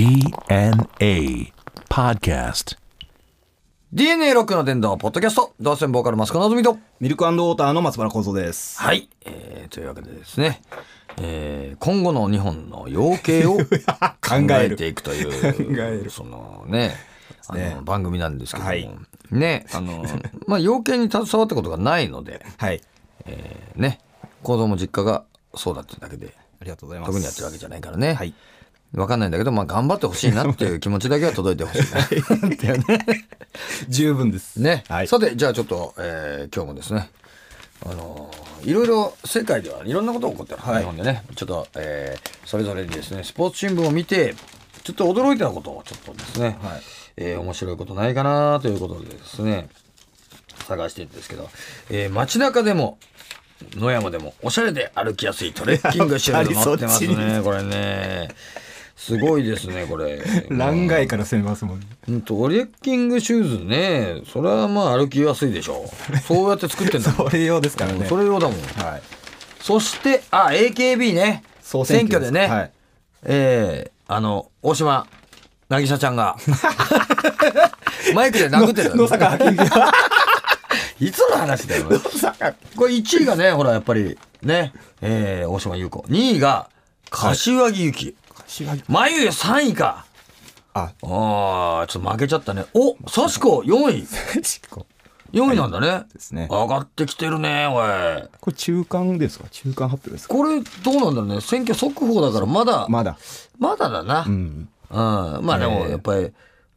DNA Podcast. DNA ロックの伝道ポッドキャスト同線ボーカルマスコのぞみとミルクウォーターの松原幸三です。はい、えー、というわけでですね、えー、今後の日本の養鶏を 考えていくという考えるそのねあの番組なんですけども、はいねあの まあ養鶏に携わったことがないので、はい。えー、ね子供実家がそうだってだけでありがとうございます。特にやってるわけじゃないからね、はい。わかんないんだけど、まあ、頑張ってほしいなっていう 気持ちだけは届いてほしいな。っていうね。十分です。ね、はい。さてじゃあちょっと、えー今日もですねあのーいろいろ世界ではいろんなことが起こってる、はい。日本でね。ちょっと、えーそれぞれにですねスポーツ新聞を見てちょっと驚いたことをちょっとですね、はい。えー面白いことないかなということでですね探してるんですけど、えー街中でも野山でもおしゃれで歩きやすいトレッキングシューズ持ってますね。これねすごいですねこれ。欄外から攻めますもんね。うん。トレッキングシューズね。それはまあ歩きやすいでしょう。そうやって作ってんだもん。それ用ですからね。それ用だもん。はい。そしてあ AKB ね。総選挙でね、はい。えー、あの大島渚ちゃんが。マイクで殴ってたよ野坂。いつの話だよこれ1位がねほらやっぱりね、えー、大島優子。2位が柏木由紀眉毛3位か。あ、あーちょっと負けちゃったね。お幸子4位。こ4位なんだね、ですね。上がってきてるねおい。これ中間ですか？中間発表ですか？これどうなんだろうね。選挙速報だからまだ。ままだ。だだな、うん。うん。まあでもやっぱり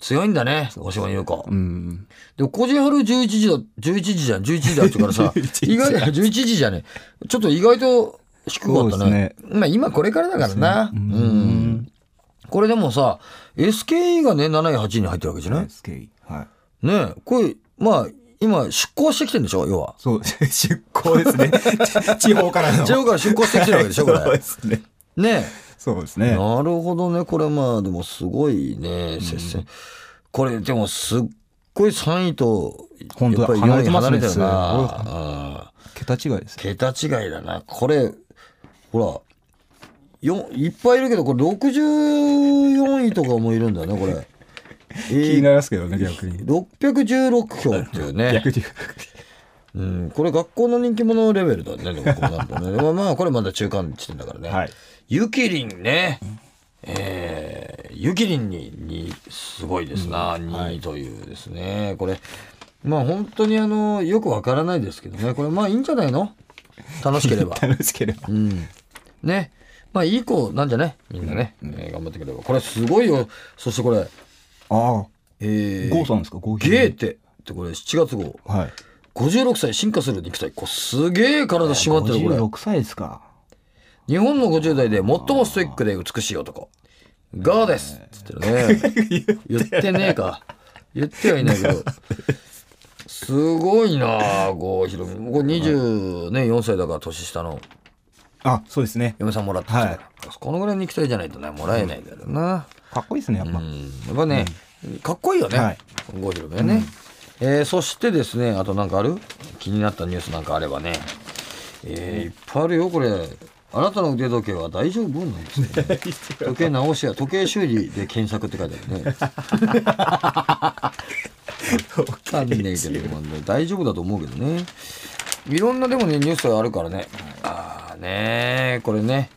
強いんだね大島優子、うん。でも、こじはる11時だ、11時じゃん、11時だってからさ、11時意外と、11時じゃねちょっと意外と低かったね。まあ今これからだからな。うん。これでもさ、SKE がね、7位、8位に入ってるわけじゃない、SK。はい。ねこれ、まあ、今出向してきてんでしょ？要は。そう、出向ですね。地方からの。地方から出向してきてるわけでしょ？これ そうですね。ねそうですね。なるほどね。これまあ、でもすごいね、接戦。これ、でもすっごい3位と、本当だやっぱり4位離れてるな。すごいあー桁違いですね。桁違いだな。これ、ほら、よいっぱいいるけど、これ64位とかもいるんだね、これ。気になりますけどね、逆に。616票っていうね。逆に。うん、これ学校の人気者レベルだね、でもこうなるとね。まあまあ、これまだ中間地点だからね。はい。ゆきりんね。えー、ゆきりんに、に、すごいですな、2位というですね。これ、まあ本当にあの、よくわからないですけどね。これまあいいんじゃないの？楽しければ。楽しければ。うん。ね。まあいい子なんじゃない？みんなね、えー頑張ってくれば。これすごいよ。そしてこれ、ああ。えー、ゴーさんですか？ゴーヒーゲーテってこれ7月号。はい。56歳進化する肉体。これすげえ体締まってるこれ。56歳ですか。日本の50代で最もストイックで美しい男。ガーですっつってるね。言ってねえか。言ってはいないけど。すごいなあ郷ひろみ。これ24歳だから年下のあ、そうですね。嫁さんもらってきたから、このぐらいの肉体じゃないとね、もらえないんだよな。かっこいいですね、やっぱ。うん、やっぱね、かっこいいよね、はい郷ひろみはね。えーそしてですね、あとなんかある？気になったニュースなんかあればね。えーいっぱいあるよ、これ。あなたの腕時計は大丈夫なんですね。時計直しや時計修理で検索って書いてあるね。わかんねえけど、大丈夫だと思うけどね。いろんなでもね、ニュースがあるからね。ああね。これね。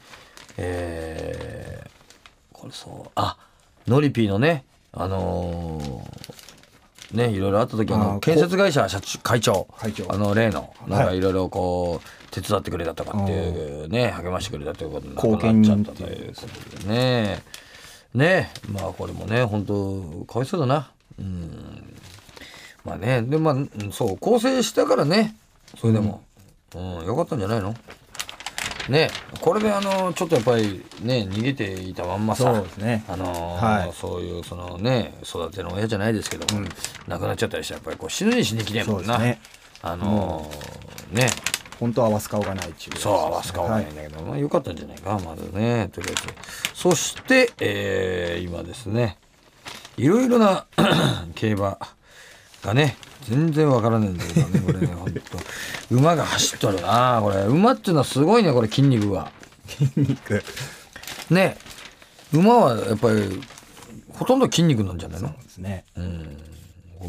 えーこれそう。あノリピーのねあのーねいろいろあった時あの建設会社社長会長。あの例のなんかはい。いろいろこう手伝ってくれたとかっていうね励ましてくれたということで貢献人亡くなっちゃったということでね。ね。まあこれもね本当かわいそうだな。うん。まあねでまあうんそう構成したからね。それでも、うん、よかったんじゃないの？ねこれであのちょっとやっぱりね逃げていたまんまさそうですね。あのーはい。そういうそのね育ての親じゃないですけども、亡くなっちゃったりしたらやっぱりこう死ぬに死にきれんもんな、そうですね。あのーね。本当は合わす顔がないっていう。そう合わす顔がないんだけど、まあよかったんじゃないかまずねとりあえず。そして、えー今ですねいろいろな 競馬がね。全然わからないんだけどねこれね 本当。馬が走っとるなこれ。馬っていうのはすごいねこれ筋肉が。筋肉。ね。馬はやっぱりほとんど筋肉なんじゃないの？ですね。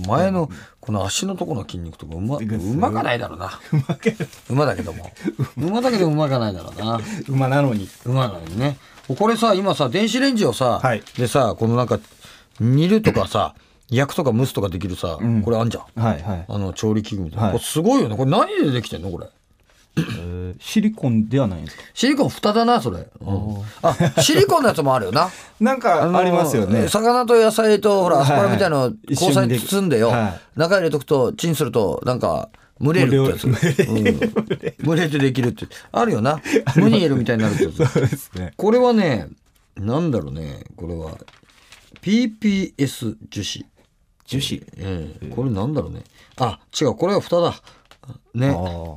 前のこの足のとこの筋肉とかうまうまかないだろうな。馬だけども。馬だけどうまかないだろうな。馬なのに。馬なのにね。これさ今さ電子レンジをさ、はい。でさこのなんか煮るとかさ焼くとか蒸すとかできるさ、これあんじゃん。はいはい。あの調理器具みたいな、はい。これすごいよね。これ何でできてんのこれ？えーシリコンではないんですか？シリコン蓋だなそれ、うん。あシリコンのやつもあるよな。なんかのありますよね。魚と野菜とほらアスパラみたいなの交際に包んでよ、一緒にでき中入れとくとチンするとなんか蒸れるってやつ。蒸れてできるって。あるよな。ムニエルみたいになるってやつ。そうですね。これはねなんだろうね。これは PPS 樹脂樹脂。ええ。これなんだろうね。あ違う。これは蓋だ。ね。あ。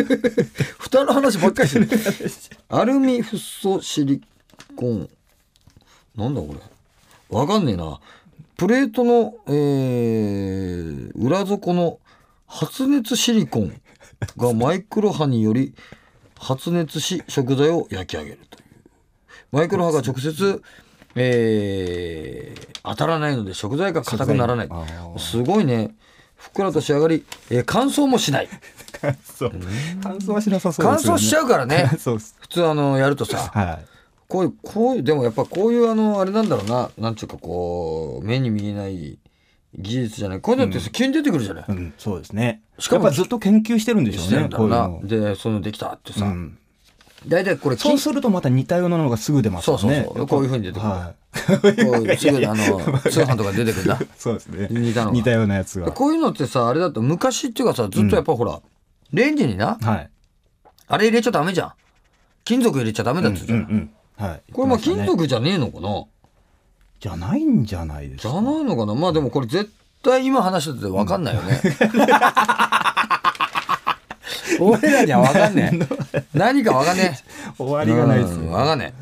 蓋の話ばっかりしてる。アルミフッ素シリコン。なんだこれ。わかんねえな。プレートの、えー裏底の発熱シリコンがマイクロ波により発熱し食材を焼き上げるという。マイクロ波が直接、えー当たらないので食材が硬くならないすごいねふっくらと仕上がり、えー乾燥もしないあ。そう。乾燥はしなさそう乾ですよね。燥しちゃうからね。普通あのやるとさ はい。こういうこういうでもやっぱこういうあのあれなんだろうななんちゅうかこう目に見えない技術じゃないこういうのってさ急に出てくるじゃない、うん、そうですね。しかもやっぱずっと研究してるんでしょうね。るんだろうなこういうでそういうのできたってさ、のうん。大体これそうするとまた似たようなのがすぐ出ますよね。そうそうそうこういう風に出てくるはこうすぐあの通販とか出てくるんだい。そうですね。似た似たようなやつが。こういうのってさあれだと昔っていうかさずっとやっぱほら、レンジになはい。あれ入れちゃダメじゃん金属入れちゃダメだっつうじゃん、うんうん。はい。これまあ金属じゃねえのかなじゃないんじゃないですか。じゃないのかなまあでもこれ絶対今話してて分かんないよね。俺らには分かんねえ。何か分かんねえ。終わりがないですうんよ。分かんね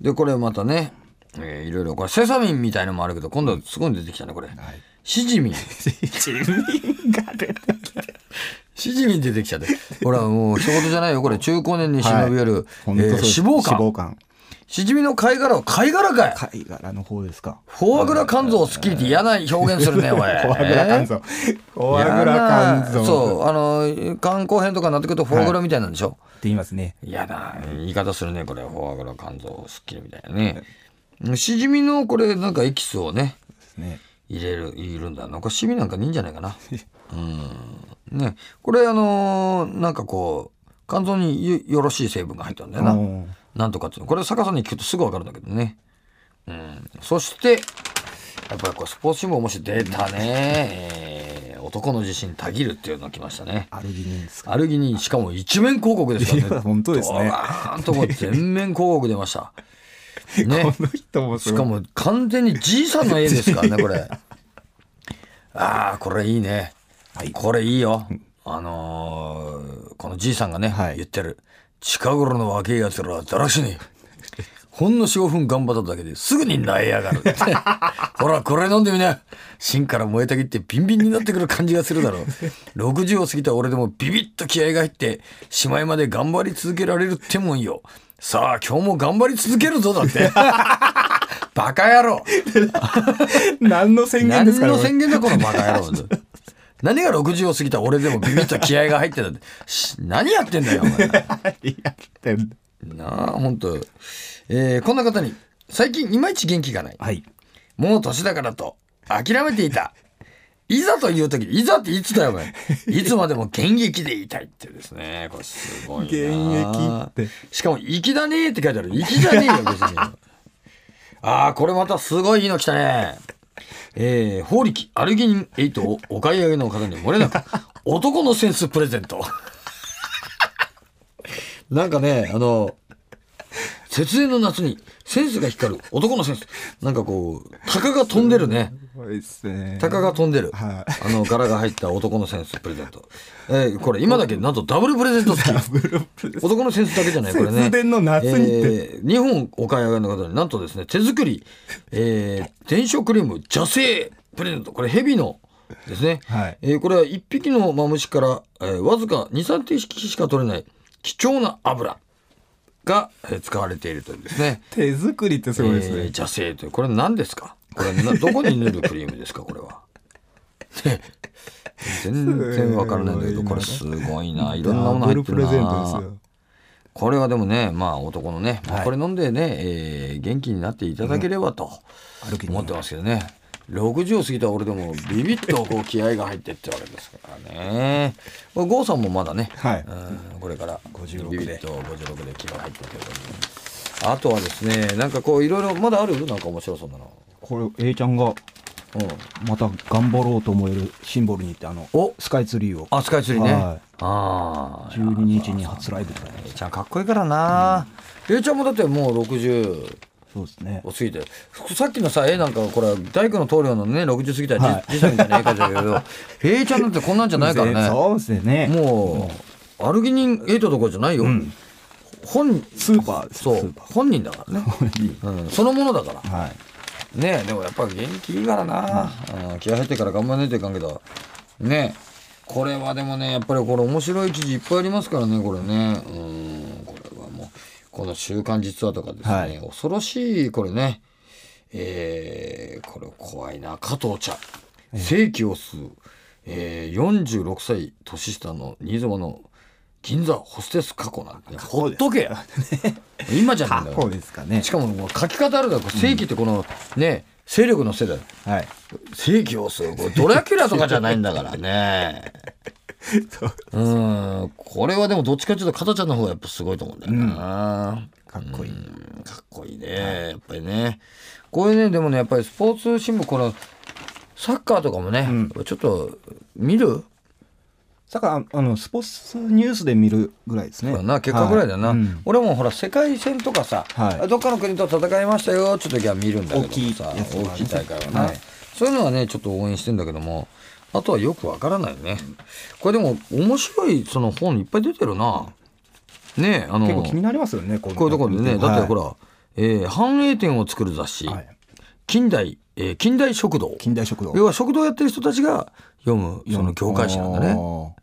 え。で、これまたね、えーいろいろ、これセサミンみたいのもあるけど、今度すごい出てきたね、これ。シジミン。地味が出てきて。シジミン出てきちゃって。ほら、もう一言じゃないよ。これ中高年に忍び寄る、本当そうえー脂肪肝。脂肪肝。シジミの貝殻を貝殻かい。貝殻の方ですか。フォアグラ肝臓をスッキリって嫌な表現するね、おい。フォアグラ肝臓。フォアグラ肝臓。そってうあの肝硬変とかになってくるとフォアグラみたいなんでしょ、言いますね。嫌な言い方するねこれフォアグラ肝臓すっきりみたいなねしじみのこれなんかエキスをねね。入れる入れるんだなんかシミなんかにいいんじゃないかなうんねこれあのーなんかこう肝臓によよろしい成分が入ったんだよななんとかっていうの。これ逆さに聞くとすぐ分かるんだけどね。うん。そしてやっぱりこうスポーツ新聞もし出たね、えー男の自信たぎるっていうのが来ましたね。アルギニンですか。アルギニンしかも一面広告ですからね。本当ですね。ドカーンとこう全面広告出ました。ね。この人もしかも完全にじいさんの絵ですからねこれ。ああこれいいね、これいいよ。あのーこのじいさんがね、はい。言ってる近頃の若いやつらはだらしねえほんの45分頑張っただけですぐに萎え上がる。ほらこれ飲んでみな。芯から燃えたぎってビンビンになってくる感じがするだろう。60を過ぎた俺でもビビッと気合が入ってしまいまで頑張り続けられるってもんよ。さあ今日も頑張り続けるぞだって。バカ野郎。何の宣言ですか何の宣言だこのバカ野郎何が60を過ぎた俺でもビビッと気合が入ってたって。し何やってんだよお前。言やってんなあ本当えーこんな方に最近いまいち元気がない。はい。もう年だからと諦めていた。いざという時いざっていつだよお前。いつまでも現役でいたいってですね。これすごいな現役って。しかも粋だねって書いてある。粋じゃねえよ別に。ああこれまたすごいいいの来たねえー、法力アルギニン8をお買い上げの方に漏れなく 男のセンスプレゼント。なんかねあの節電の夏にセンスが光る男のセンス。なんかこう鷹が飛んでるね。鷹が飛んでる、はあの柄が入った男のセンスプレゼント、えーこれ今だけなんとダブルプレゼント付き。男のセンスだけじゃないこれね。節電の夏にえー日本お買い上げの方になんとですね手作り、えー、電書クリーム邪精プレゼント。これヘビのですね、はい。えーこれは1匹のマムシから、えーわずか23滴しか取れない貴重な油が、えー使われているというですね。手作りってすごいですね。えー邪精という。これ何ですか？これなどこに塗るクリームですか？これは。ね全然わからないんだけどこれすごいな。いろんなもの入ってるな。よ。これはでもねまあ男のね、まあはい。これ飲んでね、えー元気になっていただければと思ってますけどね60を過ぎた俺でもビビッとこう気合が入ってってわけですからね。これ郷さんもまだね、はい。うんこれから56ビビッと56で気が入ってるけどあとはですねなんかこういろいろまだある？なんか面白そうなの。これ A ちゃんがうん。また頑張ろうと思えるシンボルにってあのお！スカイツリーを。あスカイツリーね、はい。ああ12日に初ライブとかちゃんかっこいいからな、えいちゃんもだってもう60そうですね。を過ぎて。さっきのさ絵なんかこれ大工の棟梁のね60過ぎたじじさみたいな絵描いてたけど えいちゃんなんてこんなんじゃないからね。そうですね。もうアルギニン8どころじゃないよ、本スーパーそう。本人だからね、うん、そのものだから。はい。ねえでもやっぱ元気いいからな、うん、気合入ってから頑張らないといかんけど。ねえ。これはでもねやっぱりこれ面白い記事いっぱいありますからねこれね。うんこの「週刊実話」とかですね、はい。恐ろしいこれね。えーこれ怖いな加藤茶。世紀を吸う、えー、46歳年下の新妻の銀座ホステス過去なんてほっとけや。今じゃねえんだよそうですかね。しかももう書き方あるだろ正規ってこのね勢力のせいだ。よはい。正規をするこれドラキュラとかじゃないんだからね。う。ん。これはでもどっちかっていうと片ちゃんの方がやっぱすごいと思うんだよな、かっこいい。うん。かっこいいね、やっぱりね。こういうねでもねやっぱりスポーツ新聞このサッカーとかもね、ちょっと見る？だからあのスポーツニュースで見るぐらいですね。な結果ぐらいだな、はうん。俺もほら世界戦とかさ、はい。どっかの国と戦いましたよちょっと時は見るんだけども大きいさ大きい大会はな、はい。そういうのはねちょっと応援してんだけどもあとはよくわからないね。これでも面白いその本いっぱい出てるな。ねえあの結構気になりますよねここういうところでね、だってほら、ら、えー繁栄店を作る雑誌、はい。近代、えー近代食堂。近代食堂。要は食堂やってる人たちが読むその教科書なんだね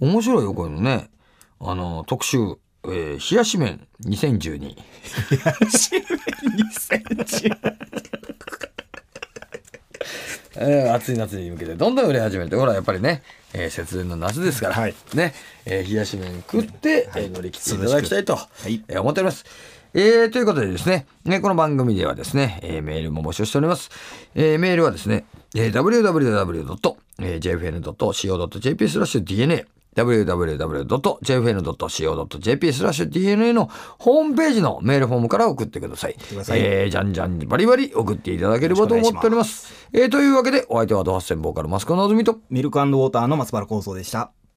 面白いよこういうのね。あの特集、えー冷やし麺2012 2010 えー暑い夏に向けてどんどん売れ始めて。ほらやっぱりね、えー節電の夏ですから、はい。ね、えー冷やし麺食って、えー乗り切っていただきたいと、い。えー思っております。えーということでですね、ねこの番組ではですね、えーメールも募集しております。えーメールはですね、えー www.jfn.co.jp スラッシュ DNA www.jfn.co.jp スラッシュ DNA のホームページのメールフォームから送ってください。さいえーじゃんじゃんバリバリ送っていただければと思っております。えーというわけで、お相手はドハッセンボーカルマスコのぞみと、ミルクウォーターの松原構想でした